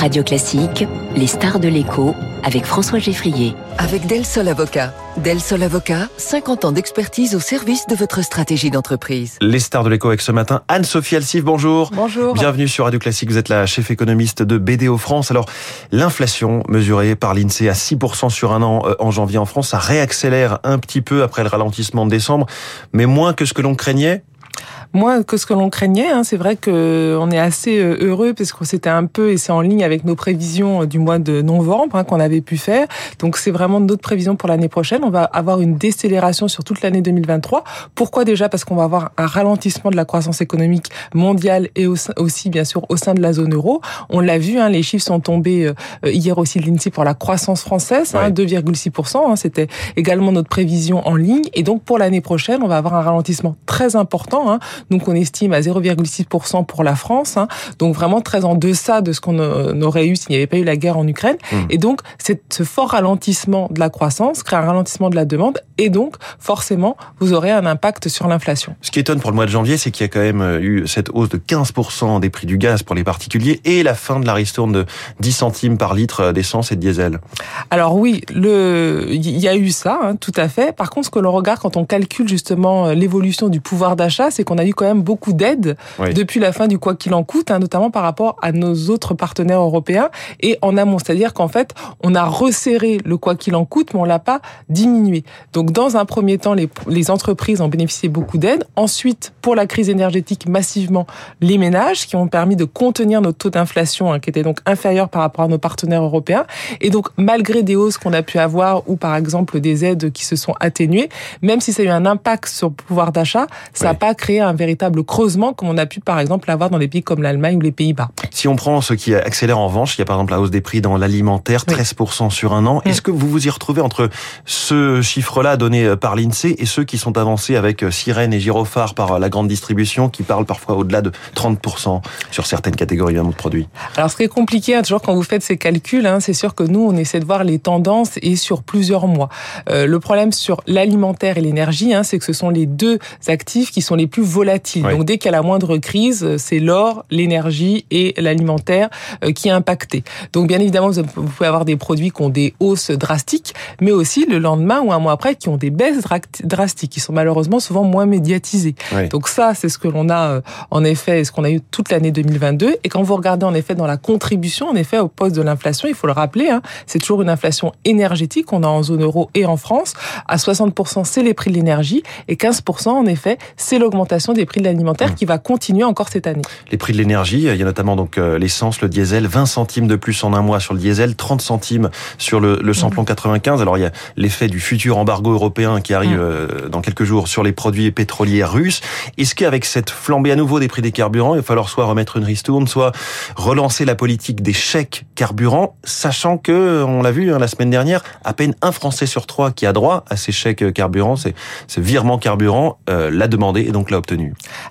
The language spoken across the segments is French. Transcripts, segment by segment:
Radio Classique, les stars de l'écho avec François Geffrier. Avec Del Sol Avocat. Del Sol Avocat, 50 ans d'expertise au service de votre stratégie d'entreprise. Les stars de l'écho avec ce matin, Anne-Sophie Alsif, bonjour. Bonjour. Bienvenue sur Radio Classique, vous êtes la chef économiste de BDO France. Alors, l'inflation mesurée par l'INSEE à 6% sur un an euh, en janvier en France, ça réaccélère un petit peu après le ralentissement de décembre, mais moins que ce que l'on craignait moins que ce que l'on craignait. Hein. C'est vrai que on est assez euh, heureux parce que c'était un peu et c'est en ligne avec nos prévisions euh, du mois de novembre hein, qu'on avait pu faire. Donc c'est vraiment notre prévision pour l'année prochaine. On va avoir une décélération sur toute l'année 2023. Pourquoi déjà? Parce qu'on va avoir un ralentissement de la croissance économique mondiale et aussi bien sûr au sein de la zone euro. On l'a vu, hein, les chiffres sont tombés euh, hier aussi de l'INSEE pour la croissance française, 2,6%. C'était également notre prévision en ligne. Et donc pour l'année prochaine, on va avoir un ralentissement très important donc on estime à 0,6% pour la France, hein. donc vraiment très en deçà de ce qu'on aurait eu s'il n'y avait pas eu la guerre en Ukraine. Mmh. Et donc ce fort ralentissement de la croissance crée un ralentissement de la demande et donc forcément vous aurez un impact sur l'inflation. Ce qui étonne pour le mois de janvier, c'est qu'il y a quand même euh, eu cette hausse de 15% des prix du gaz pour les particuliers et la fin de la ristourne de 10 centimes par litre euh, d'essence et de diesel. Alors oui, le il y a eu ça, hein, tout à fait. Par contre, ce que l'on regarde quand on calcule justement euh, l'évolution du pouvoir d'achat, c'est qu'on a eu quand même beaucoup d'aides depuis la fin du quoi qu'il en coûte, hein, notamment par rapport à nos autres partenaires européens et en amont. C'est-à-dire qu'en fait, on a resserré le quoi qu'il en coûte, mais on l'a pas diminué. Donc, dans un premier temps, les, les entreprises ont bénéficié beaucoup d'aides. Ensuite, pour la crise énergétique, massivement, les ménages qui ont permis de contenir notre taux d'inflation, hein, qui était donc inférieur par rapport à nos partenaires européens. Et donc, malgré des hausses qu'on a pu avoir ou par exemple des aides qui se sont atténuées, même si ça a eu un impact sur le pouvoir d'achat, ça n'a pas créé un véritable creusement comme on a pu par exemple avoir dans des pays comme l'Allemagne ou les Pays-Bas. Si on prend ce qui accélère en revanche, il y a par exemple la hausse des prix dans l'alimentaire, 13% sur un an. Est-ce que vous vous y retrouvez entre ce chiffre-là donné par l'INSEE et ceux qui sont avancés avec Sirène et Girophare par la grande distribution qui parlent parfois au-delà de 30% sur certaines catégories de produits? Alors ce qui est compliqué, hein, toujours quand vous faites ces calculs, hein, c'est sûr que nous, on essaie de voir les tendances et sur plusieurs mois. Euh, le problème sur l'alimentaire et l'énergie, hein, c'est que ce sont les deux actifs qui sont les plus volatiles. Donc dès qu'il y a la moindre crise, c'est l'or, l'énergie et l'alimentaire euh, qui est impacté. Donc bien évidemment, vous pouvez avoir des produits qui ont des hausses drastiques, mais aussi le lendemain ou un mois après qui ont des baisses drastiques, qui sont malheureusement souvent moins médiatisées. Donc ça, c'est ce que l'on a euh, en effet, ce qu'on a eu toute l'année 2022. Et quand vous regardez en effet dans la contribution, en effet, au poste de l'inflation, il faut le rappeler, hein, c'est toujours une inflation énergétique qu'on a en zone euro et en France. À 60%, c'est les prix de l'énergie et 15%, en effet, c'est l'augmentation des prix de l'alimentaire mmh. qui va continuer encore cette année. Les prix de l'énergie, il y a notamment donc euh, l'essence, le diesel, 20 centimes de plus en un mois sur le diesel, 30 centimes sur le, le samplon 95. Mmh. Alors il y a l'effet du futur embargo européen qui arrive mmh. euh, dans quelques jours sur les produits pétroliers russes. Est-ce qu'avec cette flambée à nouveau des prix des carburants, il va falloir soit remettre une ristourne, soit relancer la politique des chèques carburants, sachant que, on l'a vu hein, la semaine dernière, à peine un Français sur trois qui a droit à ces chèques carburants, c'est ce virement carburant, euh, l'a demandé et donc l'a obtenu.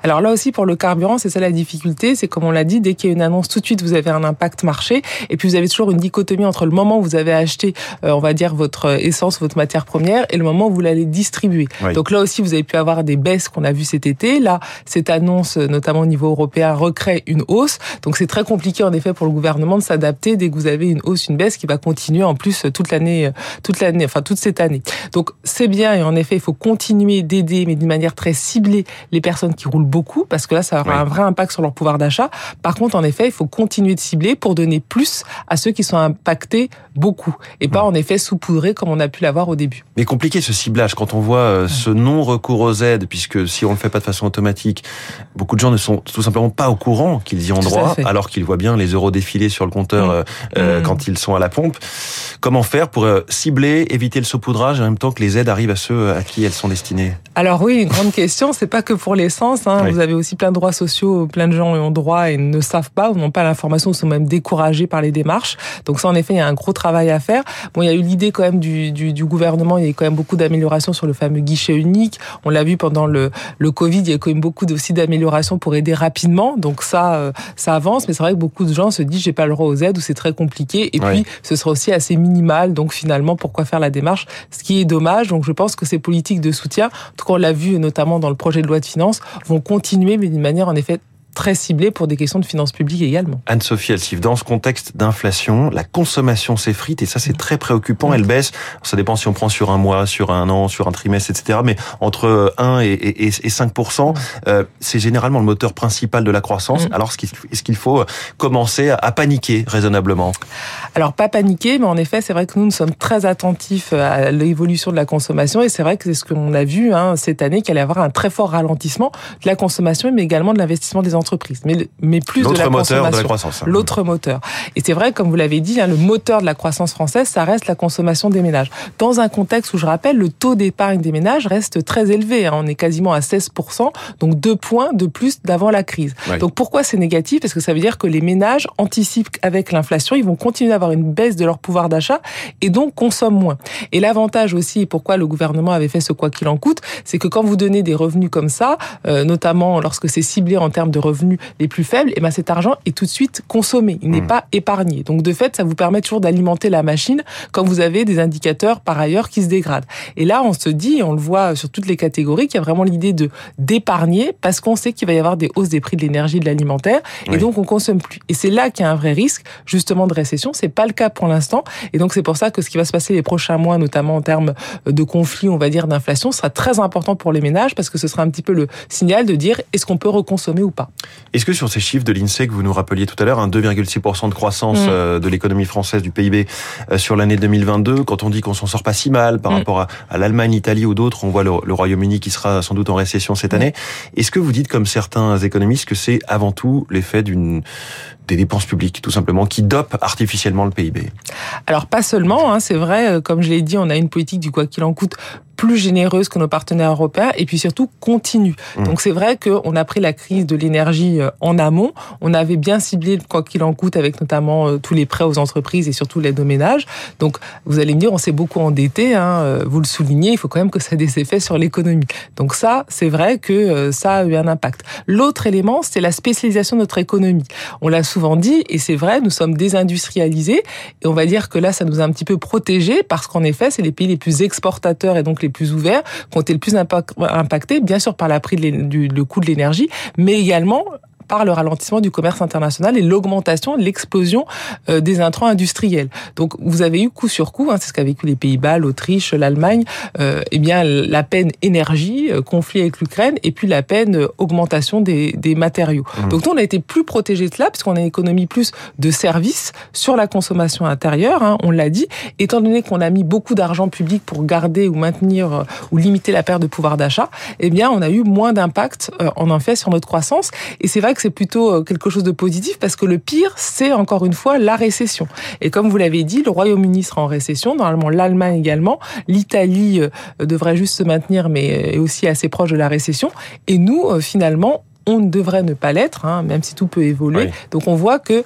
Alors là aussi, pour le carburant, c'est ça la difficulté, c'est comme on l'a dit, dès qu'il y a une annonce, tout de suite, vous avez un impact marché, et puis vous avez toujours une dichotomie entre le moment où vous avez acheté, euh, on va dire, votre essence, votre matière première, et le moment où vous l'allez distribuer. Donc là aussi, vous avez pu avoir des baisses qu'on a vues cet été. Là, cette annonce, notamment au niveau européen, recrée une hausse. Donc c'est très compliqué, en effet, pour le gouvernement de s'adapter dès que vous avez une hausse, une baisse qui va continuer en plus toute l'année, toute l'année, enfin toute cette année. Donc c'est bien, et en effet, il faut continuer d'aider, mais d'une manière très ciblée, les personnes qui roulent beaucoup, parce que là, ça aura un vrai impact sur leur pouvoir d'achat. Par contre, en effet, il faut continuer de cibler pour donner plus à ceux qui sont impactés beaucoup, et pas en effet saupoudrer comme on a pu l'avoir au début. Mais compliqué ce ciblage. Quand on voit euh, ce non-recours aux aides, puisque si on le fait pas de façon automatique, beaucoup de gens ne sont tout simplement pas au courant qu'ils y ont droit, alors qu'ils voient bien les euros défiler sur le compteur euh, euh, quand ils sont à la pompe. Comment faire pour cibler, éviter le saupoudrage en même temps que les aides arrivent à ceux à qui elles sont destinées? Alors oui, une grande question, c'est pas que pour Hein. Vous avez aussi plein de droits sociaux, plein de gens ont droit et ne savent pas ou n'ont pas l'information, ou sont même découragés par les démarches. Donc ça, en effet, il y a un gros travail à faire. Bon, il y a eu l'idée quand même du, du, du, gouvernement, il y a eu quand même beaucoup d'améliorations sur le fameux guichet unique. On l'a vu pendant le, le Covid, il y a eu quand même beaucoup aussi d'améliorations pour aider rapidement. Donc ça, euh, ça avance. Mais c'est vrai que beaucoup de gens se disent j'ai pas le droit aux aides ou c'est très compliqué. Et puis ce sera aussi assez minimal. Donc finalement, pourquoi faire la démarche? Ce qui est dommage. Donc je pense que ces politiques de soutien, en tout cas on l'a vu notamment dans le projet de loi de finances, vont continuer, mais d'une manière en effet très ciblé pour des questions de finances publiques également. Anne-Sophie Alsif, dans ce contexte d'inflation, la consommation s'effrite et ça c'est très préoccupant. Elle baisse, ça dépend si on prend sur un mois, sur un an, sur un trimestre, etc. Mais entre 1 et, et, et 5 euh, c'est généralement le moteur principal de la croissance. Mm. Alors est-ce qu'il faut commencer à paniquer raisonnablement Alors pas paniquer, mais en effet c'est vrai que nous nous sommes très attentifs à l'évolution de la consommation et c'est vrai que c'est ce qu'on a vu hein, cette année qu'il allait y avoir un très fort ralentissement de la consommation, mais également de l'investissement des entreprises. Mais, mais plus de la moteur de la croissance. Hein. L'autre moteur. Et c'est vrai, comme vous l'avez dit, hein, le moteur de la croissance française, ça reste la consommation des ménages. Dans un contexte où, je rappelle, le taux d'épargne des ménages reste très élevé. Hein. On est quasiment à 16%, donc deux points de plus d'avant la crise. Donc pourquoi c'est négatif? Parce que ça veut dire que les ménages anticipent avec l'inflation, ils vont continuer d'avoir une baisse de leur pouvoir d'achat et donc consomment moins. Et l'avantage aussi, pourquoi le gouvernement avait fait ce quoi qu'il en coûte, c'est que quand vous donnez des revenus comme ça, euh, notamment lorsque c'est ciblé en termes de revenus les plus faibles, et eh ben cet argent est tout de suite consommé, il n'est mmh. pas épargné. Donc de fait, ça vous permet toujours d'alimenter la machine quand vous avez des indicateurs par ailleurs qui se dégradent. Et là, on se dit, on le voit sur toutes les catégories, qu'il y a vraiment l'idée de d'épargner parce qu'on sait qu'il va y avoir des hausses des prix de l'énergie, de l'alimentaire, et donc on consomme plus. Et c'est là qu'il y a un vrai risque justement de récession. C'est pas le cas pour l'instant, et donc c'est pour ça que ce qui va se passer les prochains mois, notamment en termes de conflits, on va dire d'inflation, sera très important pour les ménages parce que ce sera un petit peu le signal de dire est-ce qu'on peut reconsommer ou pas. Est-ce que sur ces chiffres de l'INSEE que vous nous rappeliez tout à l'heure, un 2,6% de croissance mm. euh, de l'économie française du PIB euh, sur l'année 2022, quand on dit qu'on s'en sort pas si mal par mm. rapport à, l'Allemagne, l'Italie ou d'autres, on voit le, Royaume-Uni qui sera sans doute en récession cette mm. année. Est-ce que vous dites, comme certains économistes, que c'est avant tout l'effet d'une des dépenses publiques, tout simplement, qui dopent artificiellement le PIB Alors pas seulement, hein, c'est vrai, euh, comme je l'ai dit, on a une politique du quoi qu'il en coûte plus généreuse que nos partenaires européens et puis surtout continue. Mmh. Donc c'est vrai qu'on a pris la crise de l'énergie euh, en amont. On avait bien ciblé quoi qu'il en coûte avec notamment euh, tous les prêts aux entreprises et surtout l'aide aux ménages. Donc vous allez me dire, on s'est beaucoup endetté. Hein, euh, vous le soulignez, il faut quand même que ça ait des effets sur l'économie. Donc ça, c'est vrai que ça a eu un impact. L'autre élément, c'est la spécialisation de notre économie. On l'a souvent dit et c'est vrai, nous sommes désindustrialisés et on va dire que là, ça nous a un petit peu protégés parce qu'en effet, c'est les pays les plus exportateurs et donc les plus ouverts, qui ont été le plus impactés, bien sûr par la prix coût de l'énergie, mais également par le ralentissement du commerce international et l'augmentation, l'explosion euh, des intrants industriels. Donc vous avez eu coup sur coup, hein, c'est ce qu'a vécu les Pays-Bas, l'Autriche, l'Allemagne, euh, eh bien la peine énergie, euh, conflit avec l'Ukraine, et puis la peine euh, augmentation des, des matériaux. Mmh. Donc nous on a été plus protégés de cela puisqu'on a une économie plus de services sur la consommation intérieure, hein, on l'a dit, étant donné qu'on a mis beaucoup d'argent public pour garder ou maintenir ou limiter la perte de pouvoir d'achat, eh bien on a eu moins d'impact en fait sur notre croissance. Et c'est vrai que c'est plutôt euh, quelque chose de positif parce que le pire, c'est encore une fois la récession. Et comme vous l'avez dit, le Royaume-Uni sera en récession, normalement l'Allemagne également, l'Italie euh, devrait juste se maintenir mais euh, est aussi assez proche de la récession. Et nous, finalement, on devrait ne pas l'être, hein, même si tout peut évoluer. Donc on voit que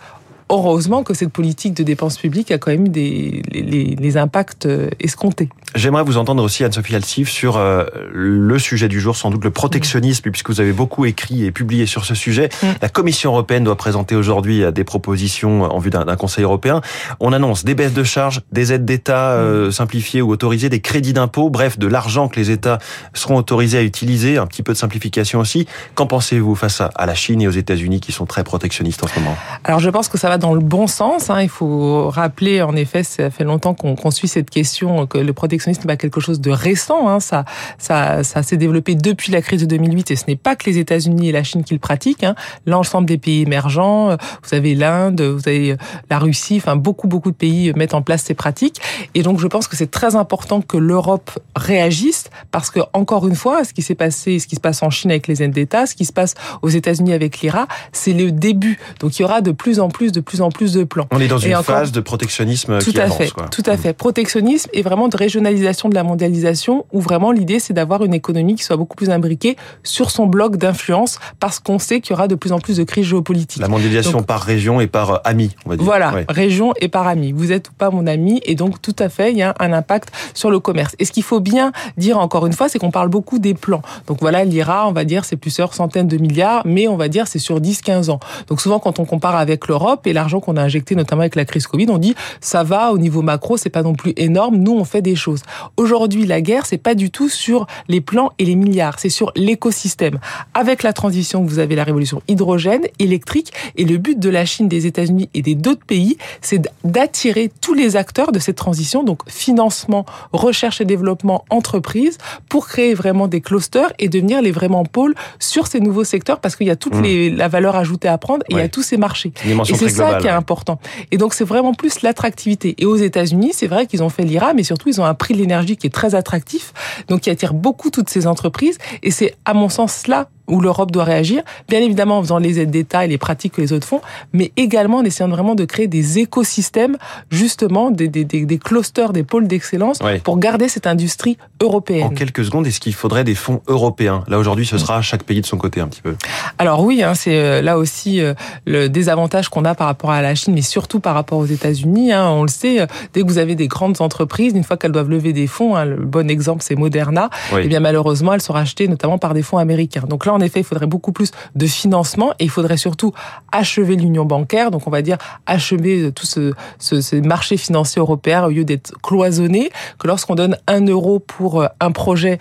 heureusement que cette politique de dépenses publiques a quand même eu des, les, les impacts escomptés. J'aimerais vous entendre aussi, Anne-Sophie Altif, sur euh, le sujet du jour, sans doute le protectionnisme, puisque vous avez beaucoup écrit et publié sur ce sujet. Mm. La Commission européenne doit présenter aujourd'hui euh, des propositions en vue d'un Conseil européen. On annonce des baisses de charges, des aides d'État euh, mm. simplifiées ou autorisées, des crédits d'impôt, bref, de l'argent que les États seront autorisés à utiliser, un petit peu de simplification aussi. Qu'en pensez-vous face à la Chine et aux États-Unis qui sont très protectionnistes en ce moment? Alors je pense que ça va dans le bon sens. Hein. Il faut rappeler, en effet, ça fait longtemps qu'on suit cette question, que le protectionnisme protectionnisme pas quelque chose de récent. Hein. Ça, ça, ça s'est développé depuis la crise de 2008 et ce n'est pas que les États-Unis et la Chine qui le pratiquent. Hein. L'ensemble des pays émergents, euh, vous avez l'Inde, vous avez euh, la Russie, enfin beaucoup beaucoup de pays mettent en place ces pratiques. Et donc je pense que c'est très important que l'Europe réagisse parce que encore une fois, ce qui s'est passé, ce qui se passe en Chine avec les aides d'État, ce qui se passe aux États-Unis avec l'IRA, c'est le début. Donc il y aura de plus en plus, de plus en plus de plans. On est dans une phase de protectionnisme tout qui à avance, fait, tout à fait. Protectionnisme et vraiment de régionalisation de la mondialisation où vraiment l'idée c'est d'avoir une économie qui soit beaucoup plus imbriquée sur son bloc d'influence parce qu'on sait qu'il y aura de plus en plus de crises géopolitiques. La mondialisation par région et par euh, ami, on va dire. Voilà, région et par ami. Vous êtes ou pas mon ami et donc tout à fait il y a un impact sur le commerce. Et ce qu'il faut bien dire encore une fois, c'est qu'on parle beaucoup des plans. Donc voilà, l'IRA, on va dire, c'est plusieurs centaines de milliards, mais on va dire c'est sur 10-15 ans. Donc souvent, quand on compare avec l'Europe et l'argent qu'on a injecté, notamment avec la crise Covid, on dit ça va au niveau macro, c'est pas non plus énorme. Nous, on fait des choses. Aujourd'hui, la guerre, c'est pas du tout sur les plans et les milliards, c'est sur l'écosystème. Avec la transition, vous avez la révolution hydrogène, électrique, et le but de la Chine, des États-Unis et des d'autres pays, c'est d'attirer tous les acteurs de cette transition, donc financement, recherche et développement, entreprise, pour créer vraiment des clusters et devenir les vraiment pôles sur ces nouveaux secteurs, parce qu'il y a toute mmh. les, la valeur ajoutée à prendre et il y a tous ces marchés. Et c'est ça qui est important. Et donc c'est vraiment plus l'attractivité. Et aux États-Unis, c'est vrai qu'ils ont fait l'IRA, mais surtout ils ont un prix de l'énergie qui est très attractif, donc qui attire beaucoup toutes ces entreprises. Et c'est à mon sens là où l'Europe doit réagir, bien évidemment en faisant les aides d'État et les pratiques que les autres font, mais également en essayant vraiment de créer des écosystèmes, justement des, des, des, des clusters, des pôles d'excellence pour garder cette industrie européenne. En quelques secondes, est-ce qu'il faudrait des fonds européens? Là aujourd'hui, ce sera chaque pays de son côté un petit peu. Alors oui, hein, c'est euh, là aussi euh, le désavantage qu'on a par rapport à la Chine, mais surtout par rapport aux États-Unis. Hein, on le sait, euh, dès que vous avez des grandes entreprises, une fois qu'elles doivent lever des fonds, hein, le bon exemple c'est Moderna, et eh bien malheureusement elles sont rachetées notamment par des fonds américains. Donc là en effet, il faudrait beaucoup plus de financement et il faudrait surtout achever l'union bancaire. Donc, on va dire achever tout ce, ce, ce marché financier européen au lieu d'être cloisonné. Que lorsqu'on donne un euro pour euh, un projet,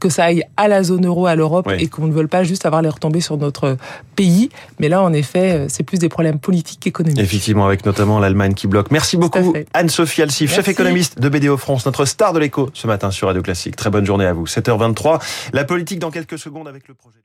que ça aille à la zone euro, à l'Europe et qu'on ne veut pas juste avoir les retombées sur notre pays. Mais là, en effet, euh, c'est plus des problèmes politiques qu'économiques. Effectivement, avec notamment l'Allemagne qui bloque. Merci beaucoup, Anne-Sophie Alsif, chef économiste de BDO France, notre star de l'écho ce matin sur Radio Classique. Très bonne journée à vous. 7h23. La politique dans quelques secondes avec le projet.